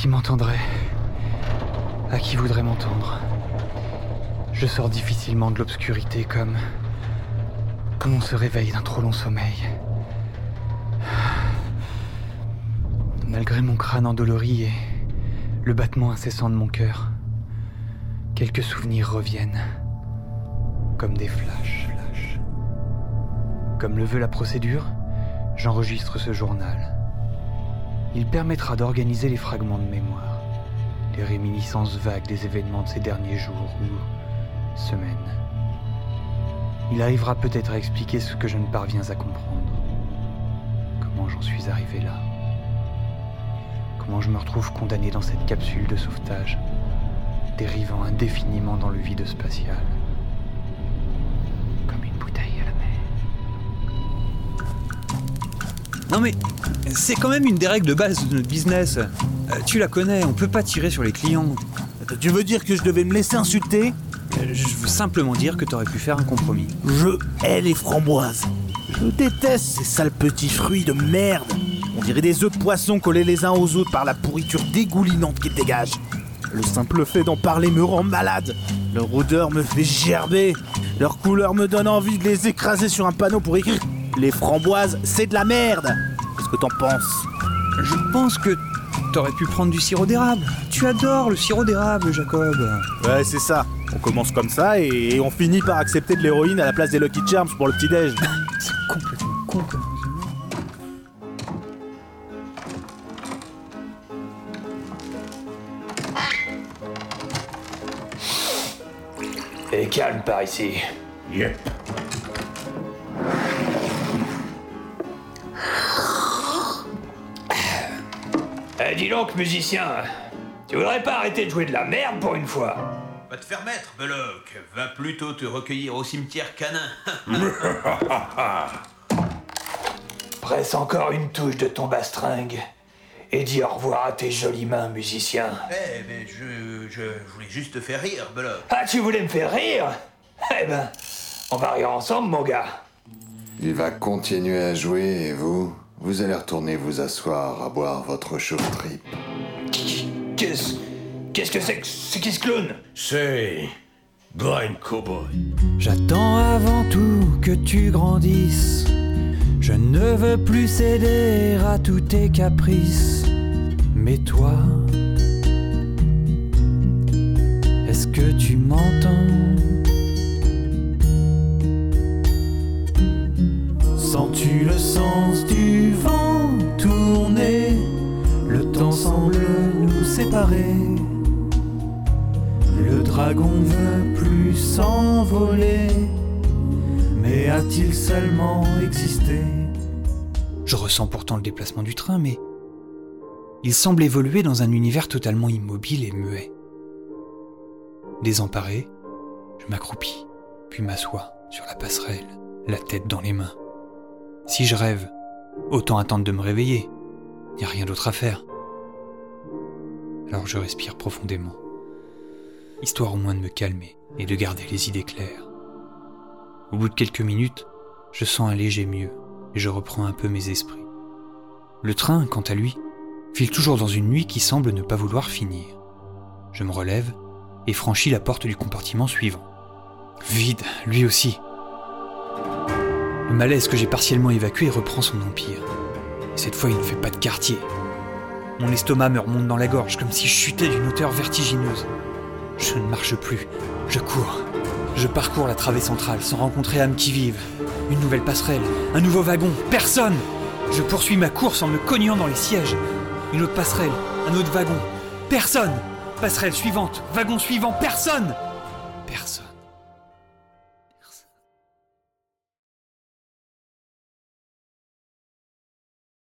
qui m'entendrait À qui voudrait m'entendre Je sors difficilement de l'obscurité comme... Comme on se réveille d'un trop long sommeil. Malgré mon crâne endolori et le battement incessant de mon cœur, quelques souvenirs reviennent, comme des flashs. Comme le veut la procédure, j'enregistre ce journal. Il permettra d'organiser les fragments de mémoire, les réminiscences vagues des événements de ces derniers jours ou semaines. Il arrivera peut-être à expliquer ce que je ne parviens à comprendre. Comment j'en suis arrivé là? Comment je me retrouve condamné dans cette capsule de sauvetage, dérivant indéfiniment dans le vide spatial? Non mais, c'est quand même une des règles de base de notre business. Euh, tu la connais, on peut pas tirer sur les clients. Tu veux dire que je devais me laisser insulter? Euh, Je veux simplement dire que t'aurais pu faire un compromis. Je hais les framboises. Je déteste ces sales petits fruits de merde. On dirait des œufs de poisson collés les uns aux autres par la pourriture dégoulinante qu'ils dégagent. Le simple fait d'en parler me rend malade. Leur odeur me fait gerber. Leur couleur me donne envie de les écraser sur un panneau pour écrire Les framboises, c'est de la merde. Qu'est-ce que t'en penses Je pense que t'aurais pu prendre du sirop d'érable. Tu adores le sirop d'érable, Jacob. Ouais, c'est ça. On commence comme ça et, et on finit par accepter de l'héroïne à la place des Lucky Charms pour le petit-déj. C'est complètement con comme raisonnement. Et calme par ici. Yep. Dis donc, musicien, tu voudrais pas arrêter de jouer de la merde pour une fois? Va te faire mettre, Belloc. Va plutôt te recueillir au cimetière canin. Presse encore une touche de ton bastringue et dis au revoir à tes jolies mains, musicien. Eh, mais je, je voulais juste te faire rire, Belloc. Ah, tu voulais me faire rire? Eh ben, on va rire ensemble, mon gars. Il va continuer à jouer et vous, vous allez retourner vous asseoir à boire votre chauffe-trip. Qu'est-ce qu'est-ce que c'est que c'est qui ce clown? C'est. Blind Cowboy. J'attends avant tout que tu grandisses. Je ne veux plus céder à tous tes caprices. Mais toi, est-ce que tu m'entends? Sens-tu le sens du Le dragon veut plus s'envoler. Mais a-t-il seulement existé? Je ressens pourtant le déplacement du train, mais il semble évoluer dans un univers totalement immobile et muet. Désemparé, je m'accroupis, puis m'assois sur la passerelle, la tête dans les mains. Si je rêve, autant attendre de me réveiller. Y a rien d'autre à faire. Alors je respire profondément, histoire au moins de me calmer et de garder les idées claires. Au bout de quelques minutes, je sens un léger mieux et je reprends un peu mes esprits. Le train, quant à lui, file toujours dans une nuit qui semble ne pas vouloir finir. Je me relève et franchis la porte du compartiment suivant. Vide, lui aussi. Le malaise que j'ai partiellement évacué reprend son empire. Et cette fois, il ne fait pas de quartier. Mon estomac me remonte dans la gorge comme si je chutais d'une hauteur vertigineuse. Je ne marche plus, je cours. Je parcours la travée centrale sans rencontrer âme qui vive. Une nouvelle passerelle, un nouveau wagon, personne Je poursuis ma course en me cognant dans les sièges. Une autre passerelle, un autre wagon, personne Passerelle suivante, wagon suivant, personne Personne.